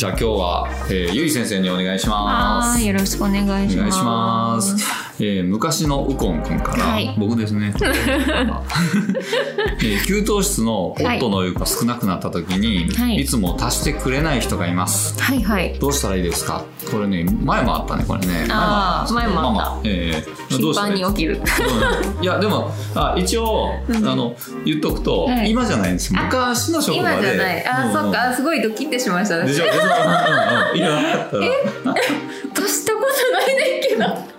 じゃあ今日は、えー、ゆい先生にお願いします。よろしくお願いします。えー、昔のウコンくんから、はい僕ですね。えー給湯室のポットのお湯が少なくなった時に、はいい、つも足してくれない人がいます。はいはい。どうしたらいいですか？これね、前もあったね、これね。あー前もあった前もあったえーど頻うしたらいに起きる。うんいやでもあ一応、あの言っとくと、はい今じゃないんですあ昔の職場で今じゃない。あ、うんうんそっか。あすごいドキッてしました。私でしょ？でしょ？うんうんうん今なかったら足したことないねんけど。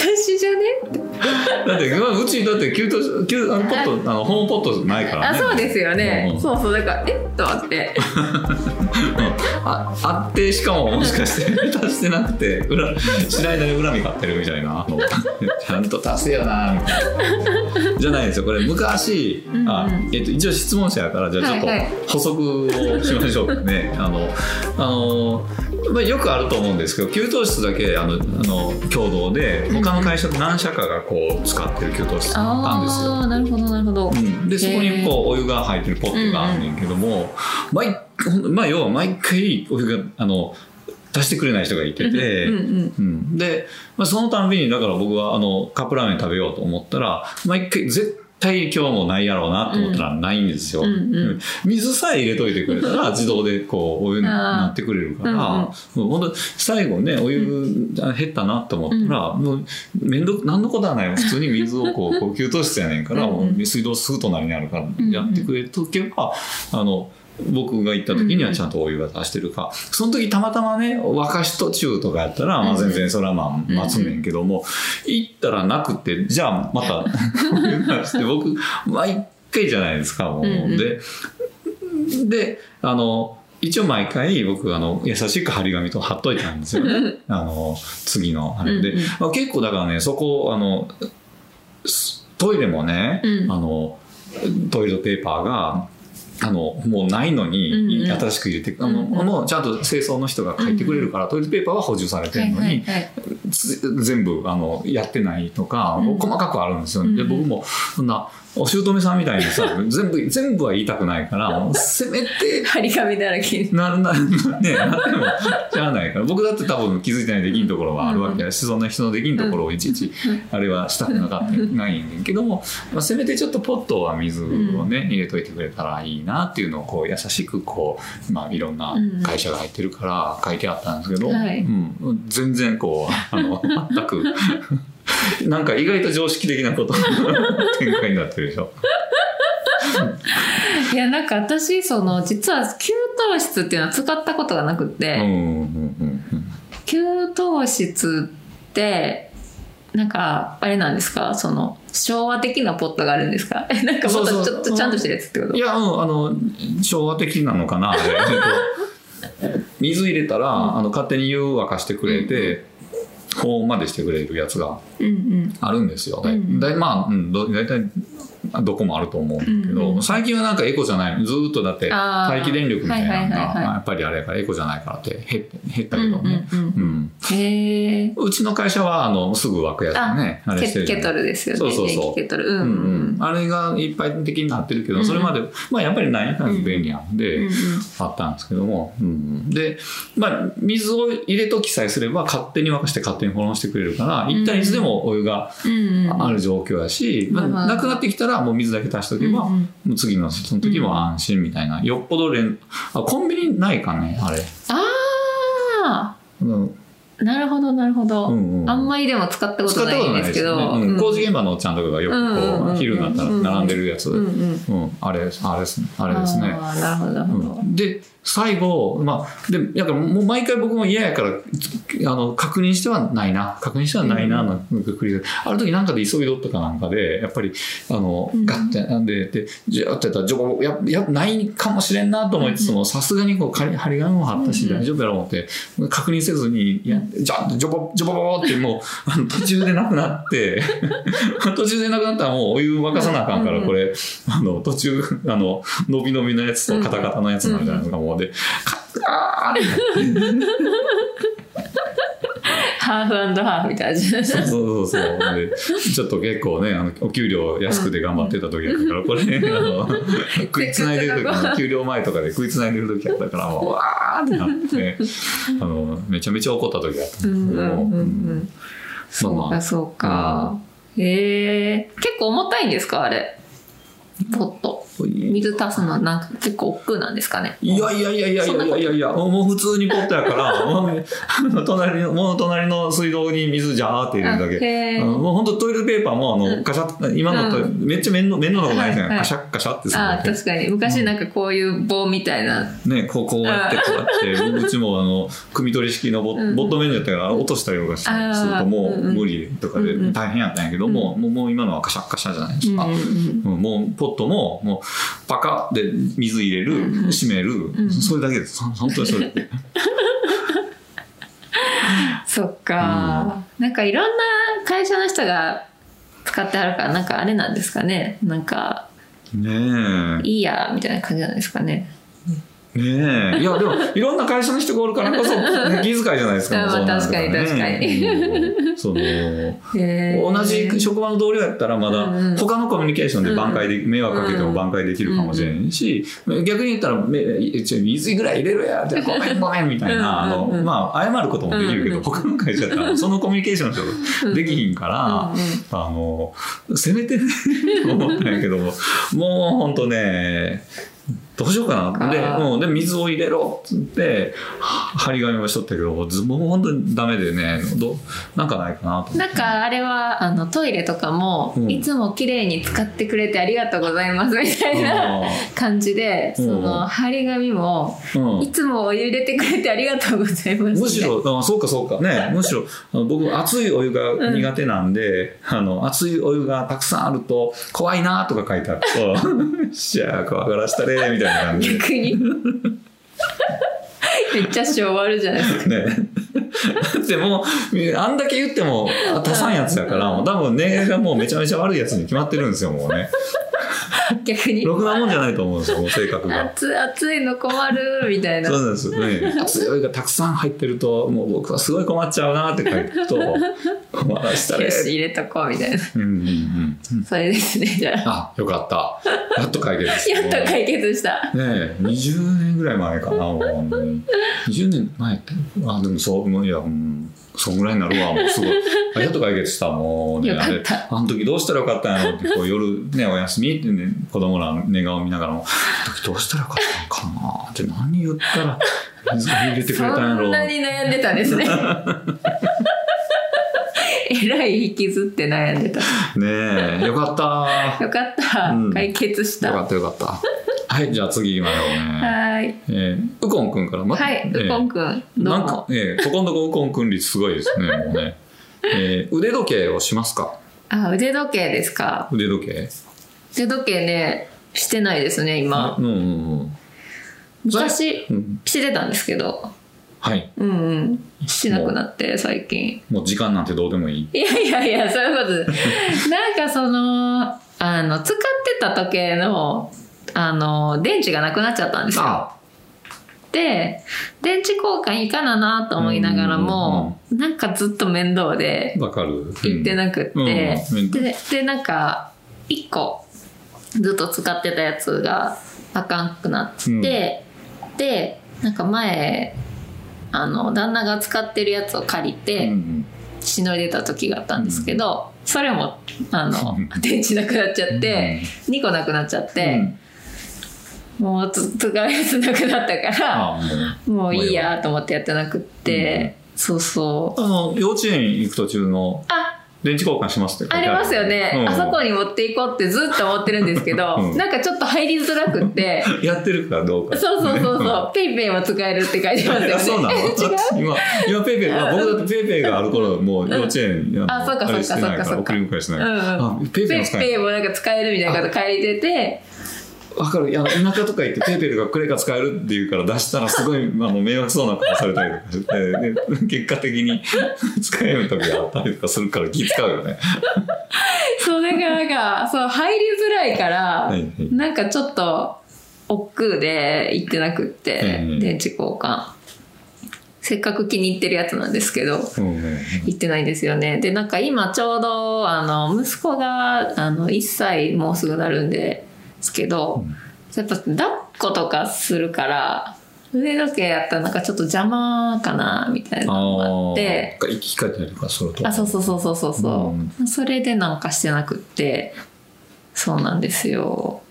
私じゃね？だってまあうちだって給湯給あのポットあのホームポットないからね。あ、そうですよね。そうそう。だから、えっ？と待って。ああってしかももしかして 足してなくて裏知らない間に恨み買ってるみたいな。ちゃんと足せよなみたいな。じゃないですよ。これ昔、あえっと、一応質問者やからじゃあちょっと補足をしましょうかね。あのあのまあ、よくあると思うんですけど給湯室だけあのあの共同で他の会社何社かがこう使ってる給湯室あったんですよ。なるほど、なるほど。うん、でそこにこうお湯が入ってるポットがあるねんけども、毎ほんまあ、要は毎回お湯があの出してくれない人がいてて、うんうん。うんで、まあ、そのたんびにだから僕はあのカップラーメン食べようと思ったら毎回絶対今日もないやろうなと思ったらないんですよ、うんうん。うん水さえ入れといてくれたら 自動でこうお湯になってくれるから、もう本当最後ねお湯減ったなと思ったら、もう面倒何のことはない普通に水をこうこう給湯室やねんから、水道すぐ隣にあるからん。やってくれとけば、あの僕が行った時にはちゃんとお湯が出してるか、その時たまたまね沸かし途中とかやったら、まあ、全然それはまあ待つねんけども、行ったらなくてじゃあまたお湯出して僕毎回じゃないですかもう、でであの一応毎回僕あの優しく張り紙と貼っといたんですよね。あの次のあれ。で、うんうん。まあ、結構だからねそこあのすトイレもね、うん。あのトイレットペーパーがあのもうないのに、うんうん。新しく入れてあの、うんうん。もうちゃんと清掃の人が書いてくれるから、トイレットペーパーは補充されてはいるのに、はいはい。つ全部あのやってないとか、うん細かくあるんですよ、うんで僕もそんなお姑さんみたいにさ全部全部は言いたくないから せめて張り紙だらけ。ななねなってもしゃあないから。僕だって多分気づいてないできんところがあるわけや。し、そんな人のできんところをいちいちあれはしたくなかったないんだけども、まあ、せめてちょっとポットは水をね、入れといてくれたらいいなっていうのをこう優しくこう、まあ、いろんな会社が入ってるから書いてあったんですけど、はい。うん、全然こうあの全く なんか意外と常識的なこと。展開になってるでしょ。いや、なんか私、その、実は給湯室っていうのは使ったことがなくて、うんうんうんうん。給湯室って、なんか、あれなんですか？その、昭和的なポットがあるんですか？え なんかもっとちょっとちゃんとしてるやつってこと？いや、うん、あの、昭和的なのかな、水入れたら、あの、勝手に湯沸かしてくれて、までしてくれるやつが。あるんですよ。うんうんだいまあ、うん、ど大体、どこもあると思うんだけど、うんうん最近はなんかエコじゃない、ずーっとだって、待機電力みたいなのが、やっぱりあれやからエコじゃないからって減減ったけどね。うんうんうちの会社は、あの、すぐ沸くやつね、あれしてるケケトルですよね。そうそうそう。ケトル。うんううん。うん、あれが一般的になってるけど、うんそれまで、まあやっぱりないから便利なんで、あったんですけども、うん、で、まあ、水を入れときさえすれば勝手に沸かして勝手に保温してくれるから、一旦いつでもお湯が。ある状況やし、まあうんなくなってきたらもう水だけ足しておけば、うんうん。次のその時も安心みたいな、よっぽど連あコンビニないかねあれ、あうんあ、なるほどなるほど。うんうん。あんまりでも使ったことないんですけど。ね。うん。工事現場のおっちゃんとかがよくこう、昼になったら並んでるやつ、うんうん。うん、あれですあれですね。あれですね。あーなるほどなるほど。うん。で最後、まあ、でだからもう毎回僕も嫌やからあの確認してはないな。確認してはないなの繰り返しある時なんかで急いどったかなんかでやっぱりあのうん。ガッてなんででじゃあってやったらジョボややないかもしれんなと思い。つつもさすがにこう張り張り紙も貼ったしうん。大丈夫やろう思って確認せずにいやじゃあジョボジョボボボってもうあの途中でなくなって 途中でなくなったらもうお湯沸かさなあかんからうん。これ。あの途中あの伸び伸びのやつとカタカタのやつなんじゃないですかもうでカッあーハーフハーフみたいな。感じでそうそうそう。でちょっと結構ねあのお給料安くて頑張ってた時やったから、これ、あの食いつないでる時給料前とかで食いつないでる時やったからもうわーってなってあのめちゃめちゃ怒った時やったんですけども、うんうんうんうん。そうかそうか、へえ結構重たいんですかあれ？ポット水足すのなんか結構億劫なんですかね。いやいやいやいやいや。いやいやいやもう普通にポットやから もう隣のもう隣の水道に水ジャーって入れるだけ。もう本当トイレットペーパーもあの、うん。カシャッ今のと、うめっちゃ面倒面倒なことないじゃん、はいはい。カシャッカシャってするあ確かに昔なんかこういう棒みたいな。ね、こうこうやってこうやってうちもあの汲み取り式のボ,、うん。ボットメニューやったから落としたりとかするともうんうん。う無理とかでうんうん。大変やったんやけども、もうもう今のはカシャッカシャじゃないですか、うんうんうん。うん。もうポットももうパカッで水入れる、うんうん。閉める、んそれだけです。ほ本当にそれ そっか、なんかいろんな会社の人が使ってあるからなんかあれなんですかね。なんかねえ。いいやみたいな感じなんですかねねえ。いやでもいろんな会社の人がおるからこそ、ね、気遣いじゃないですか、確かに確かに。うん。その同じ職場の同僚やったらまだ他のコミュニケーションで挽回で、迷惑かけても挽回できるかもしれんし、逆に言ったら水ぐらい入れろや ごめんごめんみたいなあの、まあ謝ることもできるけど、他の会社やったらそのコミュニケーションちょっとできひんから、あのせめてねと 思ったんやけどももうほんとねどうしようかな。で、う、で、水を入れろ。っつって、は張り紙もしとったけど、ずもう本当にダメでね、どなんかないかなと。なんかあれはあのトイレとかも、うん。いつも綺麗に使ってくれてありがとうございますみたいな感じで、うん。その張り紙も、うん。いつもお湯入れてくれてありがとうございますむしろ、あそうかそうか。ね、むしろ、僕、熱いお湯が苦手なんで、あの、熱いお湯がたくさんあると、怖いなとか書いてあると、しゃあ、怖がらしたれ、みたいな感じで。逆にめっちゃ昭和あるじゃないですかね。でも、あんだけ言っても、足さんやつやから、もう多分根がもうめちゃめちゃ悪いやつに決まってるんですよ、もうね。逆にろくなもんじゃないと思うんですよ、性格が。熱熱いの困るみたいなそうなんですよね。熱いがたくさん入ってると、もう僕はすごい困っちゃうなって書ると、困らしたれよ。し入れとこうみたいなうんうんうん。それですねじゃああ、よかった。やっと解決した。やっと解決したねえ、20年ぐらい前かな、もう本当に。20年前って、あ、でもそう、もういや、うん、そんぐらいになるわ、もうすごい。あやっと解決した、もうね。あれあの時どうしたらよかったんやろって、こう夜ね、お休み？ってね、子供らの寝顔見ながらも、あの時どうしたらよかったんかな？って何言ったら水入れてくれそたんやろんなに悩んでたんですね。えらい引きずって悩んでた。ねえ、よかった。よかった、うん。解決した。よかったよかった。はい、じゃあ次行きましょうね。はいえー、ウコンくんから、まはい、えーウコンくんなんかも、ええここのとこウコンくん率すごいですね、もうね。えー腕時計をしますか？あ腕時計ですか？腕時計。腕時計ねしてないですね今うんうんうん。昔うん、してたんですけどはい。うんうんしなくなって最近もう時間なんてどうでもいい。いやいやいやそういうこと なんかそのあの使ってた時計のあの電池がなくなっちゃったんですよ。あ。で電池交換いいかななと思いながらも、なんかずっと面倒でわかる。行ってなくって、うん。うん。ででなんか1個ずっと使ってたやつがあかんくなって、うん。でなんか前あの旦那が使ってるやつを借りうんてうん。しのいでた時があったんですけど、それもあのうん 電池なくなっちゃって、2個なくなっちゃって、もうつ使うやつなくなったから、あもう。いいやと思ってやってなくって、そうそう。あの、幼稚園行く途中のあ電池交換しますってありますよね、うん。あそこに持っていこうってずっと思ってるんですけど、うん。なんかちょっと入りづらくって。やってるかどうか。そうそうそうそう、ペイペイも使えるって書いてますよね。あそうなの？違う？今、今ペイペイ、あ僕だってペイペイがある頃、もう幼稚園、のあそうかそうかそうかそうか。送り迎えしてない。うん。ペイペイも使える。ペイペイもなんか使えるみたいなこと書いててわかる。いや、田舎とか行ってペイペイとかクレカ使えるって言うから出したらすごい、あの、迷惑そうな顔されたりとかして、で結果的に使える時があったりとかするから気使うよね。そうだからなんかそう入りづらいから、なんかちょっと億劫で行ってなくって、うん電池交換せっかく気に入ってるやつなんですけど、行ってないんですよね。で、なんか今ちょうど、あの、息子が、あの、1歳もうすぐなるんですけど、やっぱ抱っことかするから、腕時計やったらなんかちょっと邪魔かな、みたいなのがあって、あー。生き返ったりとかすると。あ、そうそうそうそうそうそう、それでなんかしてなくって、そうなんですよ。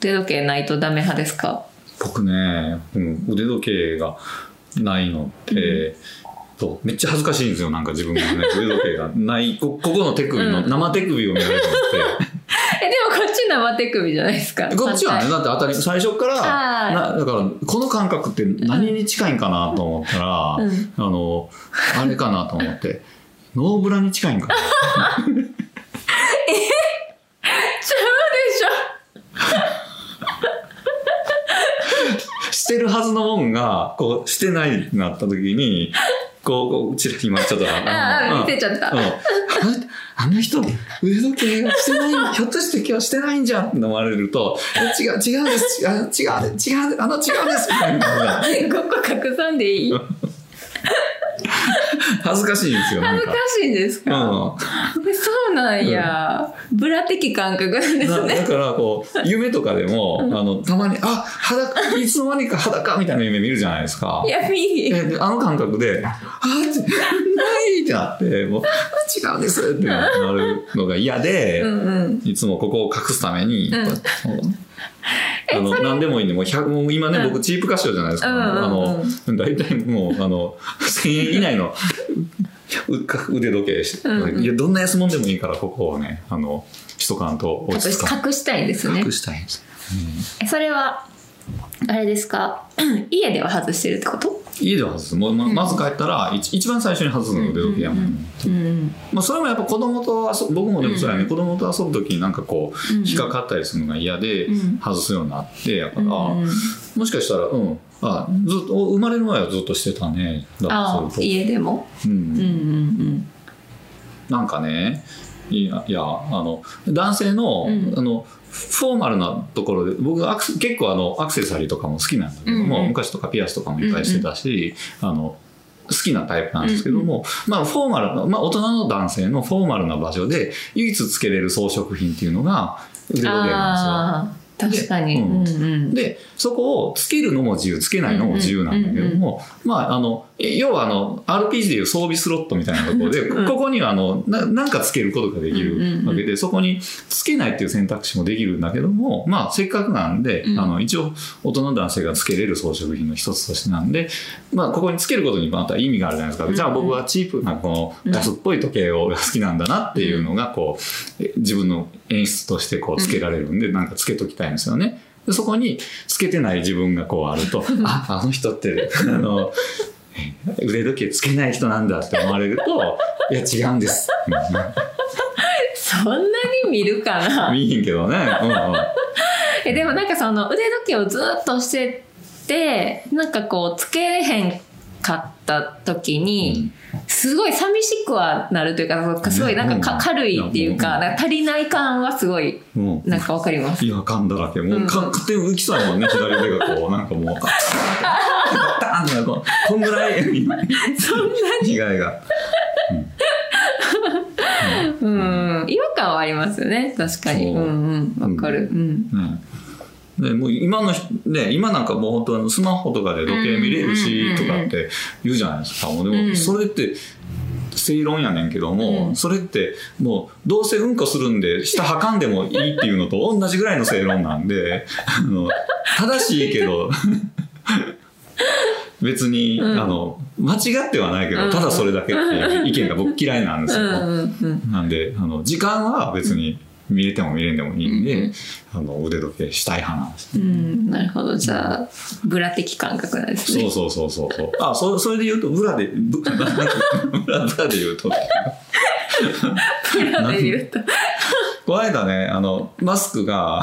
腕時計ないとダメ派ですか？僕ね、うん、腕時計がないのって、とめっちゃ恥ずかしいんですよなんか自分がね腕時計がないこここの手首の、うん。生手首を見られて え、でもこっち生手首じゃないですか？てこっちはねだって当たり最初からはいなだからこの感覚って何に近いんかなと思ったら、うん。あのあれかなと思って。ノーブラに近いんかな。ちゃうでし してるはずのもんがこうしてないってなった時にこうこううちら今ちょっと あょ。あ見せちゃった。うん。あのあの人腕時計がしてないひょっとして今日してないんじゃんって思われるとえ違う違うんです。違う違う違うあの違うんです。みたいなここ隠さんでいい？恥ずかしいんですよ恥ずかしいんですか、うん。そうなんや、ブラ的感覚なんですね。だだからこう夢とかでも、あのたまにあ裸いつの間にか裸みたいな夢見るじゃないですか。い。や、みえであの感覚で、あないってなって、もう、違うんですってなるのが嫌で、うんうん。いつもここを隠すために、あの、何でもいいんで、もう100、もう今ね、うん。僕チープ歌唱じゃないですか。うんうんうん。あの、大体もう、あの、1000円以内の腕時計して、うんうんいや、どんな安物でもいいから、ここをね、あの、しとかんと落ち着かん。隠したいんですね隠。したいんです。えそれは、あれですか？家では外してるってこと？家では外す。もうままず帰ったら、一一番最初に外すのが腕時計やもん。うん。まあ、それもやっぱ子供と遊ぶ僕もでもそうやね、子供と遊ぶ時になんかこううん引っかかったりするのが嫌でうん外すようになってやから、うんもしかしたらうんあずっと生まれる前はずっとしてたね。だあ家でも？うん。うんうんなんかねいやいやあの男性の,、うん。あのフォーマルなところで僕アクセ結構あのアクセサリーとかも好きなんだけども、うんうん。昔とかピアスとかもいっぱいしてたし、あの好きなタイプなんですけども、まあフォーマルな、まあ大人の男性のフォーマルな場所で唯一つけれる装飾品っていうのが腕時計なんですよ。確かに。でうん。うんうん。で、そこをつけるのも自由、つけないのも自由なんだけども、まあ、あの、え要はあの、RPG でいう装備スロットみたいなところで、うん。ここにはあの、ななんかつけることができるわけで、そこにつけないっていう選択肢もできるんだけども、まあ、せっかくなんで、うん。あの、一応、大人の男性がつけれる装飾品の一つとしてなんで、まあ、ここにつけることにまた意味があるじゃないですか。うんじゃあ僕はチープなこの安っぽい時計をが好きなんだなっていうのが、こう、え自分の演出としてこうつけられるんで、なんかつけときたいんですよね。でそこにつけてない自分がこうあると、あ、あの人って、あの、腕時計つけない人なんだって思われると、いや違うんです。そんなに見るかうんな見えへんけどね。うんうんえでもなんかその腕時計をずっとしててなんかこうつけれへんかった時に、すごい寂しくはなるというかすごいなんかか軽いっていうかか足りない感はすごいうん。なんかわかります。いや、噛んだらけ。もう、うん。か勝手に浮きそうやもんね、左手がこう、なんかもう、ガッタンってこう、こんぐらい、そん。な被害が。うん。違和感はありますよね。確かに。う。んうん。わかる。うん。ねでもう今の人ね今なんかもう本当あのスマホとかで時計見れるしとかって言うじゃないですか。もうでうんもそれって正論やねんけども、うんそれってもうどうせうんこするんで下はかんでもいいっていうのと同じぐらいの正論なんであの正しいけど 別に、うんあの間違ってはないけど、うんただそれだけっていう意見が僕嫌いなんですよ。なんであの時間は別に見れても見れんでもいいんで、うんあの腕時計したい派なんです。うんなるほどじゃあブラ的感覚なんですね。そうそうそうそうそう。あ、そそれで言うとブラでブブラブラで言うと、ブラで言うと。この間ねあのマスクが。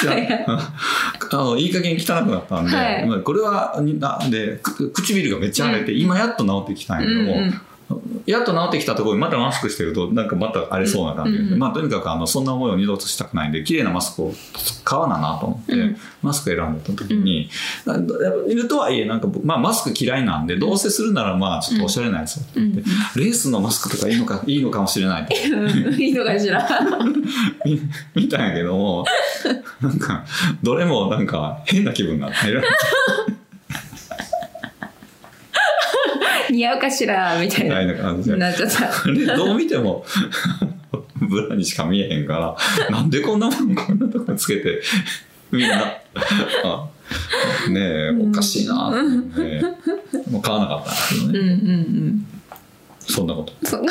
じゃはいはいあのいい加減汚くなったんで、はいまあこれはになんでく唇がめっちゃ腫れて、今やっと治ってきたんやけども、やっと治ってきたところにまたマスクしてるとなんかまた荒れそうな感じで、うんうんまあとにかくあのそんな思いを二度としたくないんで綺麗なマスクを買わななと思って、うん。マスク選んだ時に、な言うとはいえなんか、まあ、マスク嫌いなんでどうせするならまあちょっとおしゃれなやつをって言って、レースのマスクとかいいのかいいのかもしれないといいのかしら。見 見たんやけどもなんかどれもなんか変な気分になって似合うかしらみたいみたいな。な感じで。なっちゃった。あれどう見ても ブラにしか見えへんから なんでこんなもんこんなとこつけてみんなあねえおかしいなって思ってもう買わなかったんですけどね、うんうんうん。そんなことそう。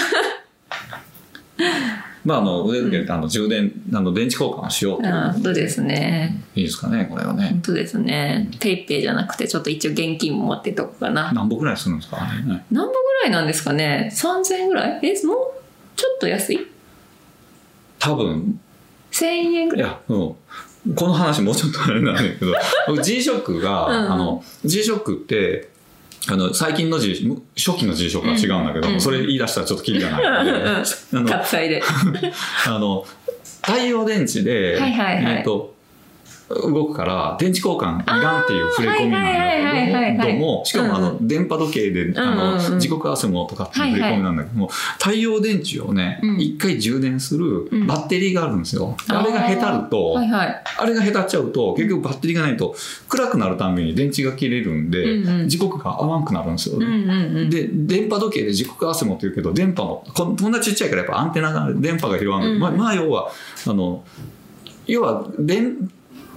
まああの腕付けてあの充電あの電池交換をしようとあ本当ですね。いいですかねこれはね本当ですね。ペイペイじゃなくて、ちょっと一応現金も持ってとこうかな。何本ぐらいするんですかね何本ぐらいなんですかね ?3000 円ぐらい？え、もうちょっと安い？多分 ?1000 円ぐらい？いや、うん。この話もうちょっとあれなんだけど、僕 G-SHOCK が、うんあの、G-SHOCK って、あの、最近の G、初期の G-SHOCK は違うんだけど、うん。それ言い出したらちょっとキリがない。ので、あの、で。あの、太陽電池で、はいはいはい。えっと、動くから、電池交換いらんっていう触れ込みなんだけども、しかもあうんの、電波時計で、あの、時刻合わせもとかっていう触れ込みなんだけども、太陽電池をねうん、一回充電するうん。バッテリーがあるんですよ。あれがへたると。あれが下手っちゃうと、結局バッテリーがないと、暗くなるたんびに電池が切れるんで、時刻が合わんくなるんですよ。で、電波時計で時刻合わせもって言うけど、電波も、こんなちっちゃいからやっぱアンテナが、電波が広がる。まあ、要は、あの、要は、電、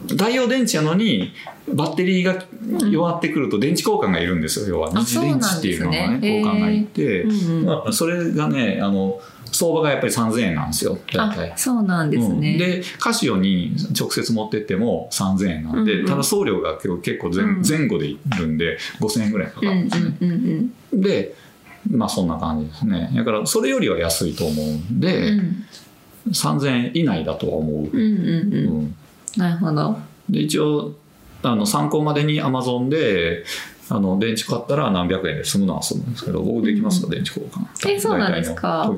太陽電池やのに、バッテリーが弱ってくると電池交換がいるんですよ。要は、あ二次電池っていうのがね、ね。交換がいて、うんそれがね、あの、相場がやっぱり3000円なんですよ、大体。あ。そうなんですね。うん。でカシオに直接持ってっても3000円なんで、うんうんただ送料が結構前,、うん前後でいるんで5000円ぐらいかかうんうんるんですね、うんうん。でまあそんな感じですね。だからそれよりは安いと思うんで、うん。3000円以内だとは思う、うんうんう。うんんなるほど。で一応あの参考までにアマゾンであの電池買ったら何百円で済むのは済むんですけど僕できますか、電池交換。えそうなんですか？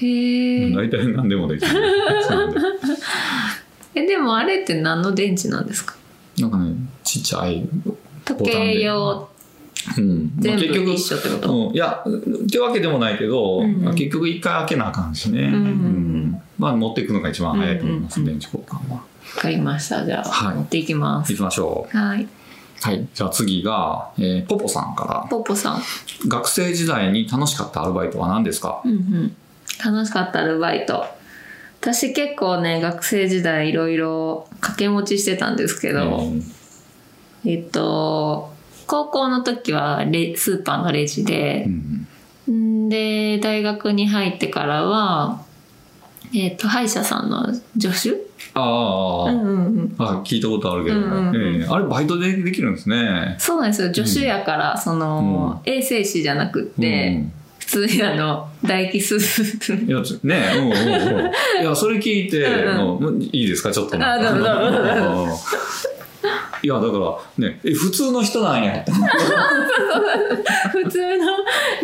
へえ。大体何でもできる。え、でもあれって何の電池なんですか？なんかねちっちゃい時計用。うん。まあ全部結局一緒ってこと、うん、いやってわけでもないけど、うん。うん結局一回開けなあかんしね、んうんまあ持っていくのが一番早いと思います、うんうん電池交換は。わかりました。じゃあ、はい持っていきます。行きましょはい。うはいじゃあ次が、えーポポさんかポポさん。ら学生時代に楽しかったアルバイトは何ですか？うんうん。楽しかったアルバイト。私結構ね、学生時代いろいろ掛け持ちしてたんですけど、うんえっと、高校の時はレスーパーのレジでう、んんで、大学に入ってからは、えっと、歯医者さんの助手ああ、うんうんうん。あ聞いたことあるけど、うんうんうん。ええ。あれバイトでできるんですね。そうなんですよ。助手やから、その、衛生士じゃなくって、普通にあの、唾液スーやつねうんうんうん。いやそれ聞いて、うんうん。いいですか？ちょっと。あどうぞどうぞいやだからねえ普通の人なんや。普通の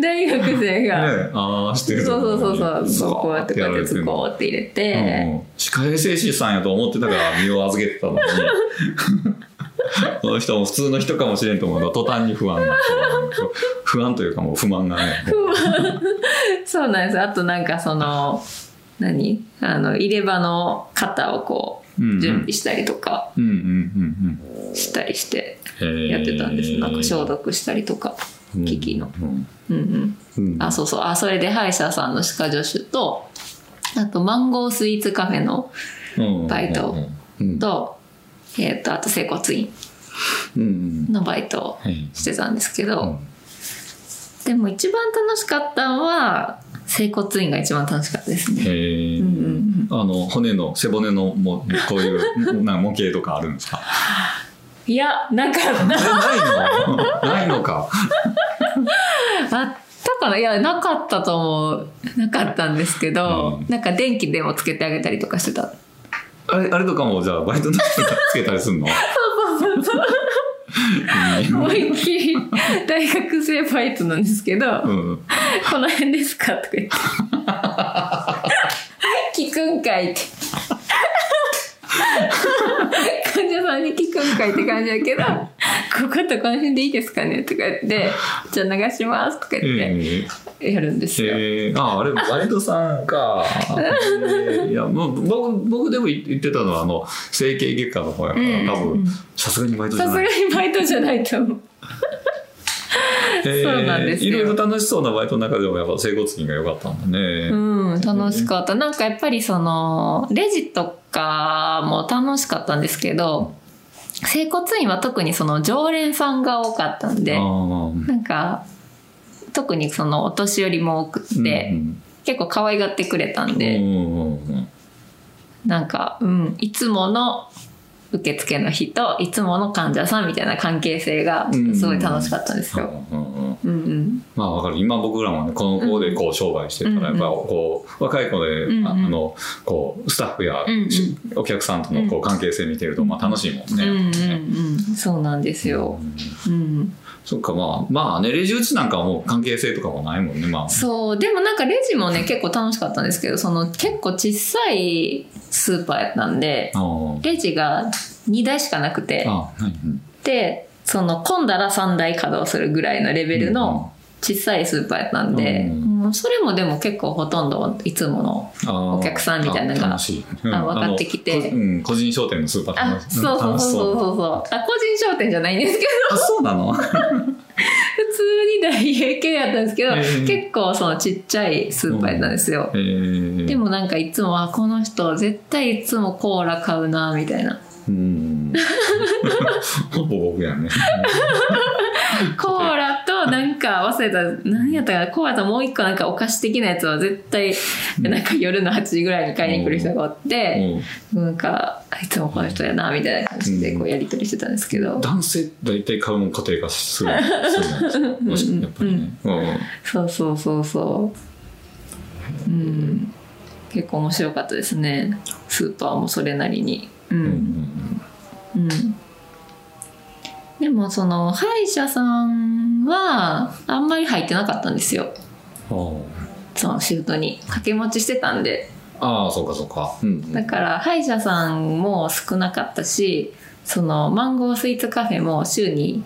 大学生が、ね、ああしてる。そうそうそうそう、ズコーこうやってこうやってズるコーって入れうて、ん歯科衛生士さんやと思ってたから身を預けてたのに。この人も普通の人かもしれんと思うの途端に不安な不安というかもう不満がね。そうなんです。あとなんかその、何？あの、入れ歯の型をこう、準備したりとかしたりしてうんやってたんです。なんか消毒したりとか、機器の。うんうん。あ、そうそう。あ、それで歯医者さんの歯科助手と、あとマンゴースイーツカフェのうんバイトうんと、えっ、と、あと整骨院のバイトをはいしてたんですけど、うんでも一番楽しかったのは、整骨院が一番楽しかったですね。へえ、うんうんあの骨の背骨のもこういう なんか模型とかあるんですか？いや、なかっえないの？ないのかた。あったかな？いや、なかったと思う。なかったんですけど、うんなんか電気でもつけてあげたりとかしてた。あれあれとかもじゃあバイトの人がつけたりするの？思いっきり大学生バイトなんですけど、うんこの辺ですか？とか言って。聞くんかいって。患者さんに聞くんかいって感じだけど、こことこの辺でいいですかねとか言って、じゃあ流しますとか言ってえやるんですよ。えー、ああれバイトさんか、え ー。いやもう僕僕でも言ってたのはあの整形外科の方やから、うん。多分さすがにバイトじゃさすがないにバイトじゃないと思う。えそうなんですよ。いろいろ楽しそうなバイトの中でもやっぱ整骨院が良かったんだね、うん、楽しかった。なんかやっぱりその、レジとかも楽しかったんですけど、整骨院は特にその常連さんが多かったんで、なんか、特にそのお年寄りも多くって、うん結構可愛がってくれたんうんで、なんか、うん、いつもの受付の人、いつもの患者さんみたいな関係性がすごい楽しかったんですよ。うんうんうんうんうん。まあわかる今僕らもねこの子でこう商売してるから、うんやっぱこう若い子で、うんうんああのこうスタッフや、お客さんとのこう関係性見てると、まあ楽しいもんね。そうなんですよ。うん。そっかまあまあねレジ打ちなんかはもう関係性とかもないもんねまあ。そう、でもなんかレジもね、結構楽しかったんですけど、その結構小さいスーパーやったんで、レジが2台しかなくて、で、その混んだら3台稼働するぐらいのレベルの小さいスーパーやったんで、うん。それもでも結構ほとんどいつもの、お客さんみたいなのが分かってきて。うん、個人商店のスーパーあ、そうそうそうそう。そう。あ、個人商店じゃないんですけど、あそうなの？普通に大英系やったんですけど、えー。結構そのちっちゃいスーパーやったんですよ。えー、でもなんかいつも、あ、この人絶対いつもコーラ買うな、みたいな。うん。ほぼ僕やね コーラとなんか忘れた、何やったかな、コーラともう一個なんかお菓子的なやつは絶対、なんか夜の8時ぐらいに買いに来る人がおって、なんか、あいつもこの人やな、みたいな感じでこうやりとりしてたんですけど、男性大体買うもん固定化するするんですよやっぱりね、うんそうそうそうそう。うん。結構面白かったですね。スーパーもそれなりに。う。うんんうん。でもその歯医者さんはあんまり入ってなかったんですよ。うんそのシフトに掛け持ちしてたんで。ああそうかそうか、うんだから歯医者さんも少なかったし、そのマンゴースイーツカフェも週に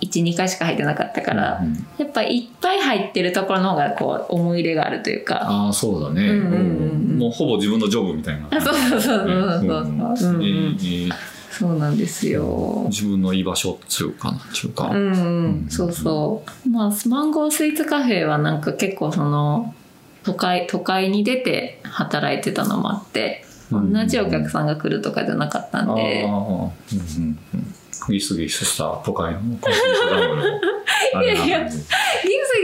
1、2回しか入ってなかったから、うんやっぱいっぱい入ってるところの方がこう思い入れがあるというか。ああそうだね、うんうんうんうん。もうほぼ自分のジョブみたいな、あそうそうそうそうそうそう。うんうんうん。えーそうなんですよ。自分の居場所っうかなっか、うんうん、そうそう。まあ、マンゴースイーツカフェはなんか結構その、都会、都会に出て働いてたのもあって、同じお客さんが来るとかじゃなかったんああ、で、うんうんうん、ギスギスした都会のコンクリートダムのあれな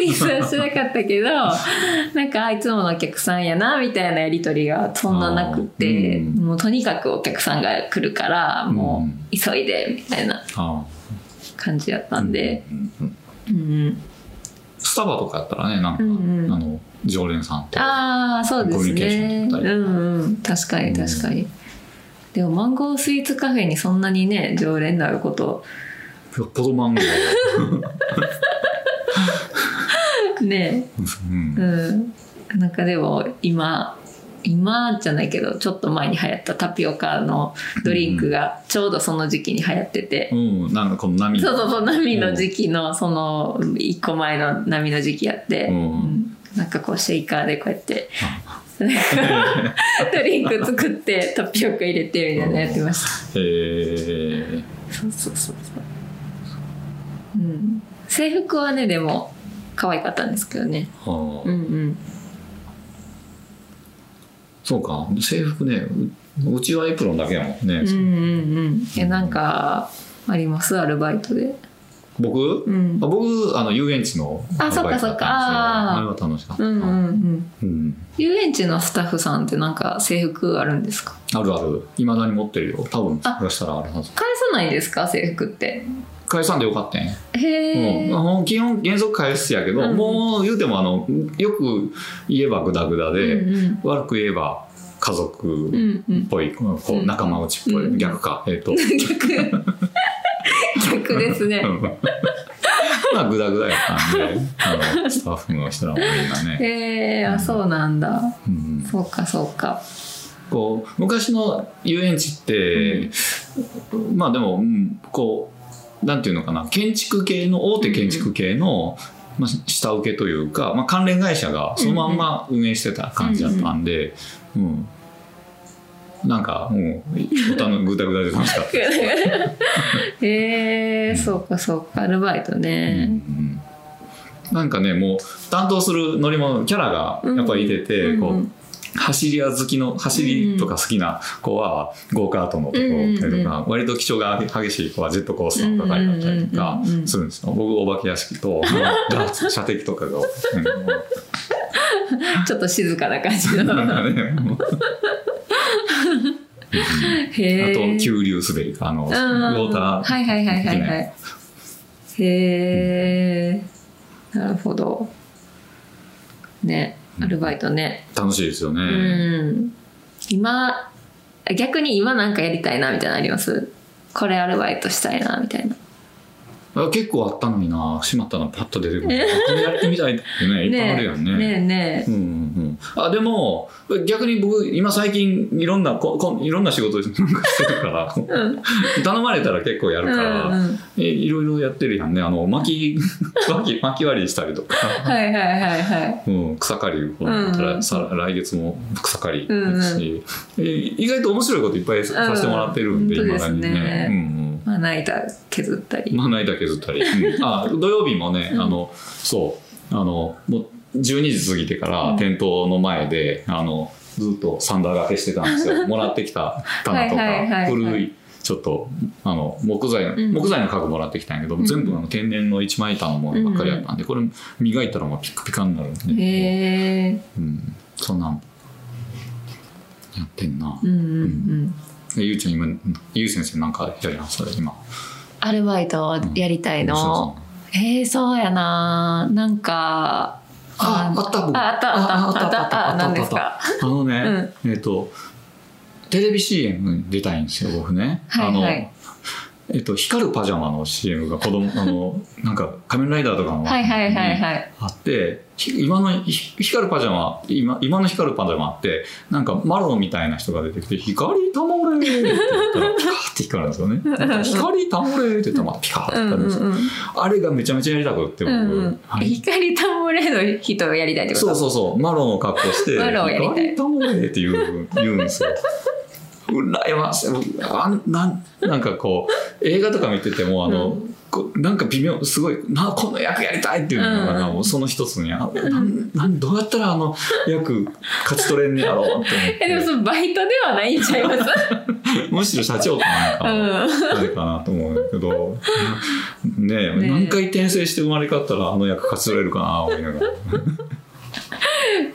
ギスギスはしなかったけど、なんか、あいつものお客さんやな、みたいなやりとりがそんななくて、うん。もうとにかくお客さんが来るから、もう急いで、みたいなあ感じやったあんで、うん。スタバとかやったらねなんか、うんうん。あの常連さんとああそうですコミュニケーションねうんうん。確かに確かに、でもマンゴースイーツカフェにそんなにね常連になること。よっぽどマンゴー、ね。うん。うん。なんかでも今今じゃないけどちょっと前に流行ったタピオカのドリンクがちょうどその時期に流行ってて、うん、なんかこの波そうそうそう波の時期のその一個前の波の時期やって、うん。うん。なんかこうシェイカーでこうやって ドリンク作ってタピオカ入れてみたいなのやってました。へえそうそうそうそう。うん。制服はねでも可愛かったんですけどね。はあうんうん。そうか。制服ねううちはエプロンだけやもんね、うんうんうん。えなんかあります？アルバイトで。僕、うん。あ僕あの遊園地のあアルバイトだったんですよ。そっか。そっかあー。あれは楽しかった、うんうんうん。うん。遊園地のスタッフさんってなんか制服あるんですか？あるある。いまだに持ってるよ。多分あ探したらあるはず。返さないですか？制服って返さんでよかったんや。へえ、うん、もう基本原則返すやけど、うん。もう言うてもあのよく言えばグダグダで、うんうん。悪く言えば家族うんうん。っぽい、こううん。仲間内っぽい、うん逆か。えっ、と。逆。逆ですね。うん。まあグダグダやったんであのスタッフの人らもみんなね、へえあそうなんだ。うん、そうかそうか。こう昔の遊園地って、まあでも、うんこうなんていうのかな建築系の大手建築系の、まあ、下請けというか、まあ、関連会社がそのまんま運営してた感じだったんで、うんなんかもうおたのぐだぐだで楽しかった。へえそうかそうかアルバイトね、うんなんかねもう担当する乗り物キャラがやっぱりいてて、うんこううん走り屋好きの走りとか好きな子はゴーカートのとことか、割と気象が激しい子はジェットコースターとかになったりとかするんですよ。僕お化け屋敷とダーツ射的とかが、う んちょっと静かな感じの。へえあと急流滑りかあのウォーターはいはいはいはいはい。へえなるほど。ねアルバイトね。楽しいですよね。うん。今逆に今なんかやりたいなみたいなのあります？これアルバイトしたいなみたいなあ結構あったのにな。しまったのパッと出てくるこれやってみたいってね いっぱいあるやんね。ねえねうんうんうん、あでも逆に僕今最近いろんなここいろんな仕事してるから。え うん。頼まれたら結構やるから、うんうんえいろいろやってるやんね。あの巻き 巻き巻き割りしたりとか、はいはいはいはいうん、草刈り。をやったら、うん。さ来月も草刈りうんうん。し、え意外と面白いこといっぱいさせてもらってるんで、うん今だに本当ですね。ね。うんうんまな板削ったり、まな板削ったり、うん。あ土曜日もね、うん。あのそう。あのもう12時過ぎてからうん。店頭の前で、あのずっとサンダー掛けしてたんですよ。もらってきた棚とか古いちょっとあの木材の、うん。木材の家具もらってきたんやけど、うん。全部あの天然の一枚板のものばっかりやったんで、これ磨いたらもうピッカピカになるんで、へえうん、そんなんやってんな、うん。うんゆうちゃん今ゆう先生なんかやります今。アルバイトをやりたいの、えー、そうやな。なんかあ、あった僕。ああったあったああったあったあった何ですかあのね、えっと、テレビ CM に出たいんですよ、僕ね。はいはい。あの、えっと、光るパジャマの CM が子供、あの、なんか仮面ライダーとかの。はいはいはいはいあって、ひ今のひ光るパジャマ、今今の光るパジャマって、なんかマロみたいな人が出てきて、光たもれーって言ったら、ピカーって光るんですよね。光たもれーって言ったら、またピカーってうん光るんですよ。うんうんあれがめちゃめちゃやりたくって、僕。うんうんはい光タモレの人をやりたいってこと？そうそうそう、マロンを格好して、光たもれって言う言うんですよ。羨ましい。あんなんなんかこう、映画とか見てても、あの、うこうなんか微妙、すごい、な、この役やりたいっていうのが、うん。その一つに、あなんなんどうやったらあの役勝ち取れんねやろうって えでもて。そのバイトではないんちゃいます？むしろ社長かなんか、うん。あれかなと思うけど、ねえねえ。何回転生して生まれ変わったらあの役勝ち取れるかな、思いながら。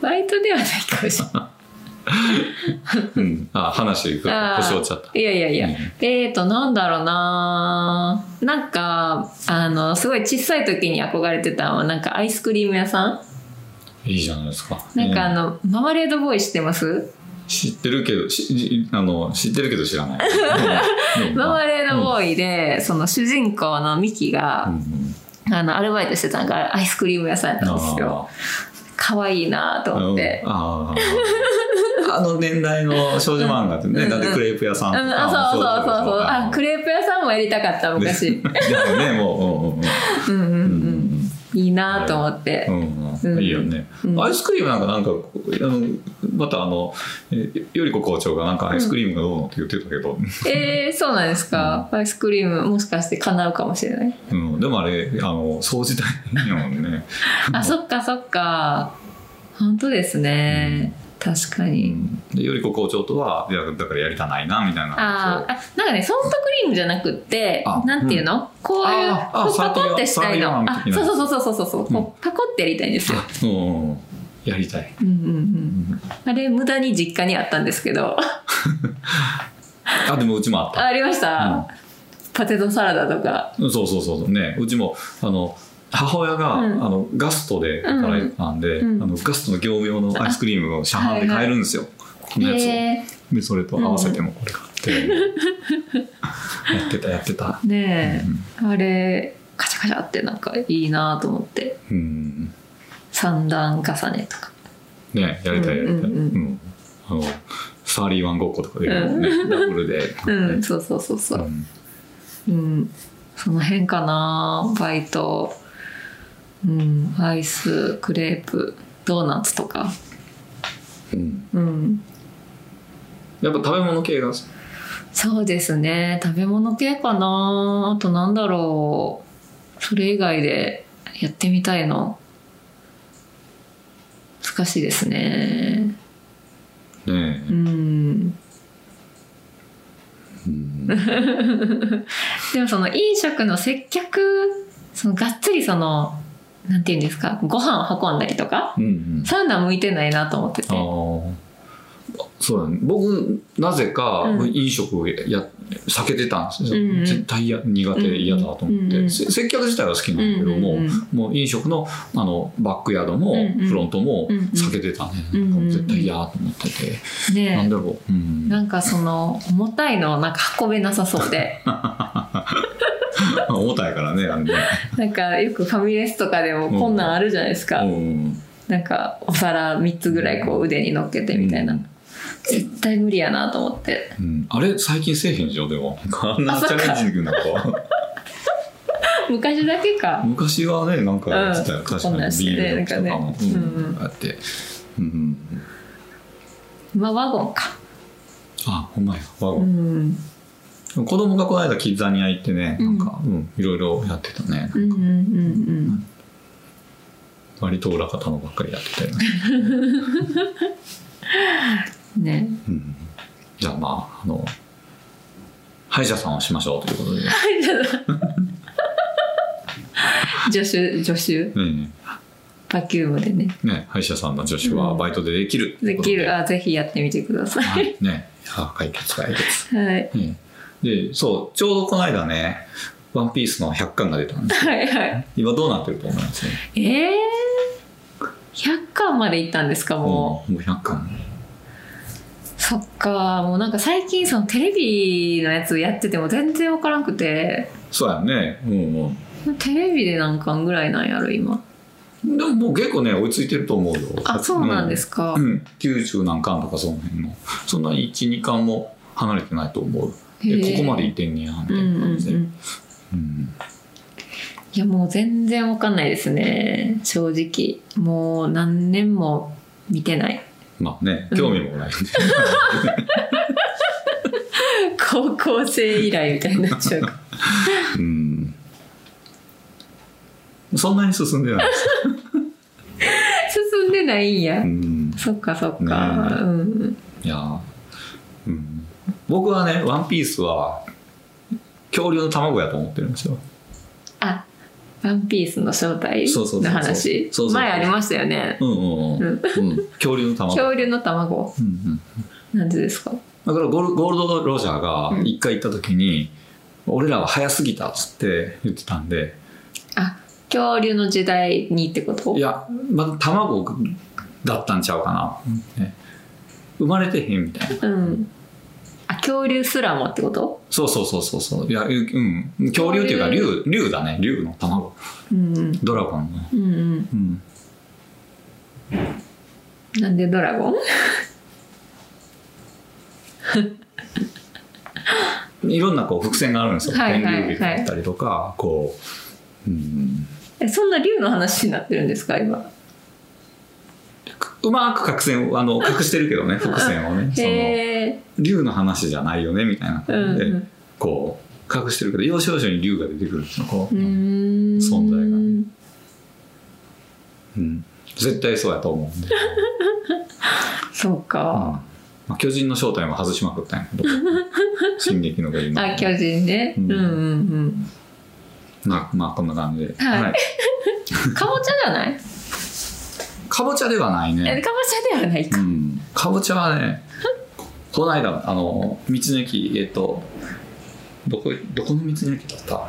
バイトではないかもしれないうん、あ話が腰折っちゃった。いやいやいや、うん。えーとなんだろうななんかあのすごい小さい時に憧れてたのはなんかアイスクリーム屋さん？いいじゃないですか。なんかあうん。の、ママレードボーイ知ってます？知ってるけど、しじあの知ってるけど知らない。うん。ママレードボーイで、その主人公のミキうんが、うん。あのアルバイトしてたのがアイスクリーム屋さんやったんですよ可愛いなと思って、あの年代の少女漫画ってね、うん。だってクレープ屋さんうん、とか。あそうそうそうそう。あクレレープ屋さんもやりたかった昔。ね、もう、うんうんうん。うんうん、うん。いいなと思って、うんうんうんいいよね、うん。アイスクリームなんかなんかあのまたあのえよりこ校長がなんかアイスクリームがどうのって言ってたけど、えー、そうなんですか、アイスクリームもしかして叶うかもしれない？うん、でもあれあの掃除大変やもんね、あそっかそっか。本当ですね、確かうに、ん、でよりこ校長とはいやだからやりたないなみたいな。あーあなんかねソフトクリームじゃなくってあなんていうの、こういうパコってしたいの。あそうそうそうそうそう。そう、こうパコってやりたいんですよ、う。んやりたい、うんうんううん。ん、あれ無駄に実家にあったんですけど。あでもうちもあった。ありました、ポテトサラダとか。うんそうそうそう。ねうちもあの母親が、うん。あのガストで働いてたんで、うん。あのガストの業務用のアイスクリームを市販で買えるんですよ、このやつを、へでそれと合わせてもこれ買って、やってたやってた。え。ねえ、あれカチャャカシャってなんかいいなと思って。うん。三段重ねとか。ねやりたいやりたい、うんうんあのサーリーワンごっことかできるもん。ね、ダブルで、うんそうそうそうそう。うん。うん。その辺かなバイトうん。アイスクレープドーナツとか。うん。うん。やっぱ食べ物系が？そうですね。食べ物系かな。あとなんだろう。それ以外でやってみたいの。難しいですね。ねうん。うん。でもその飲食の接客そのがっつりそのなんていうんですか？ご飯を運んだりとか？うんうん。サウナ向いてないなと思ってて。そうだね。僕なぜかうん。飲食をや避けてたんですよ、うんうん。絶対や苦手嫌だと思って、接客自体は好きなんだけども、もう飲食のあのバックヤードもフロントも避けてたね、う絶対嫌と思ってて、なんねだろう、うん、なんかその重たいのなんか運べなさそうで 重たいからねあれね、なんかよくファミレスとかでもこんなんあるじゃないですか、うん。なんかお皿3つぐらいこう腕に乗っけてみたいな、うん。絶対無理やなと思って。うん、あれ最近せえへんでしょでも。あんなチャレンジングなこと昔だけか。昔はねなんかやってたよ、うん。確かにビールねとかも、ねうん。うんうん。やって、うん、今ワゴンか。あほんまや。ワゴうン、ん子供がこの間キッザニア行ってねうん。なんか、うんいろいろやってたね。うんうんうん割と裏方のばっかりやってたよ。ね、うん。ねうん、じゃあまああの歯医者さんをしましょうということで、助手助手。ねバキュームでね。ね、歯医者さんの助手はバイトでできるで。きる。あぜひやってみてくださはいい。ね。あ解決解決、はい。うんでそうちょうどこの間ね「ワンピースの100巻が出たんですよ。はいはい。今どうなってると思います？ええー、100巻までいったんですかもう、もう100巻。そっかもうなんか最近そのテレビのやつやってても全然分からんくて。そうやね。うんうん。テレビで何巻ぐらいなんやろ今？でももう結構ね追いついてると思うよ。あそうなんですか、うん、うん、90何巻とかその辺の。そんな12巻も離れてないと思うでここまでいってんねやみたいな感じで、んうんいやもう全然分かんないですね。正直。もう何年も見てない。まあね興味もないんで、高校生以来みたいになっちゃううん、そんなに進んでない 進んでないんや、うん、そっかそっか、ねえ。うん。いや、うん、僕はね「ワンピースは恐竜の卵やと思ってるんですよ。あワンピースの正体の話。前ありましたよね。うんうんうん、うん、恐竜の卵、恐竜の卵。うんうん、なんでですか？だからゴールド・ロジャーが一回行った時に、俺らは早すぎたっつって言ってたんで。あ恐竜の時代にってこと？いやまだ卵だったんちゃうかな、ね、生まれてへんみたいな。うん。あ恐竜すらもってこと？そうそうそうそうそう。いやうん。恐竜っていうか竜。竜だね。竜の卵。うんうん。ドラゴンのうんうん。うん。なんでドラゴン？いろんなこう伏線があるんですよ、天竜劇だったりとかこう、うん、えそんな竜の話になってるんですか今？うまく伏線をあの 隠してるけどね伏線をね。その竜の話じゃないよねみたいな。感じで、うんうん。こう隠してるけど要所要所に竜が出てくるんですよこう、うーん。存在が。うん、絶対そうやと思うんで、そうか、まあ、巨人の正体も外しまくったんやけど。進撃の巨人の。あ巨人ね、ううんん、うんうん。まあまあこんな感じで、はい。かぼちゃじゃない？かぼちゃではないえねかぼちゃではないか、うん。かぼちゃはね この間あの道の駅えっとどこどこの道の駅だった？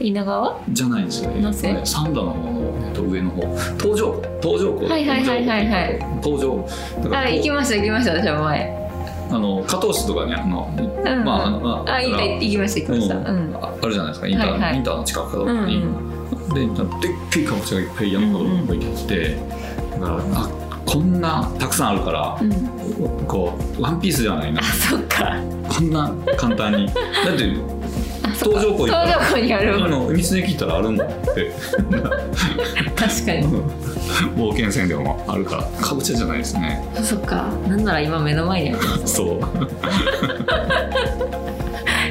稲川？じゃないんですよ、なぜえっとね三田の方の、えっと、上の方。東条。湖東条湖はいはいはいはいはい。東条。あ行きました行きました私は前。あの加藤市とかにあの、うんまああのまああ行きました行きました。うん。うん。ああるじゃないですか。インター,、はいはい。インターの近くかどうかに、うん。ででっけえかぼちゃがいっぱい山ほど置いてあって、だからあこんなたくさんあるから、うん。こうワンピースではないな。あそっか。こんな簡単に。だってあそっか。東条湖行ったら東条湖にあるあの道の駅行ったらあるもんって。確かに。冒険線でもあるからかぼちゃじゃないですね。そっか。なんなら今目の前にある。そう。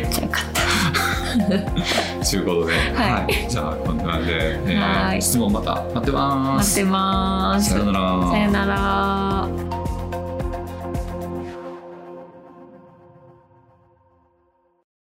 じゃあよかったということで、はい。じゃあこんな感じで、えーはい質問また待ってます。待ってます。さよなら。さよなら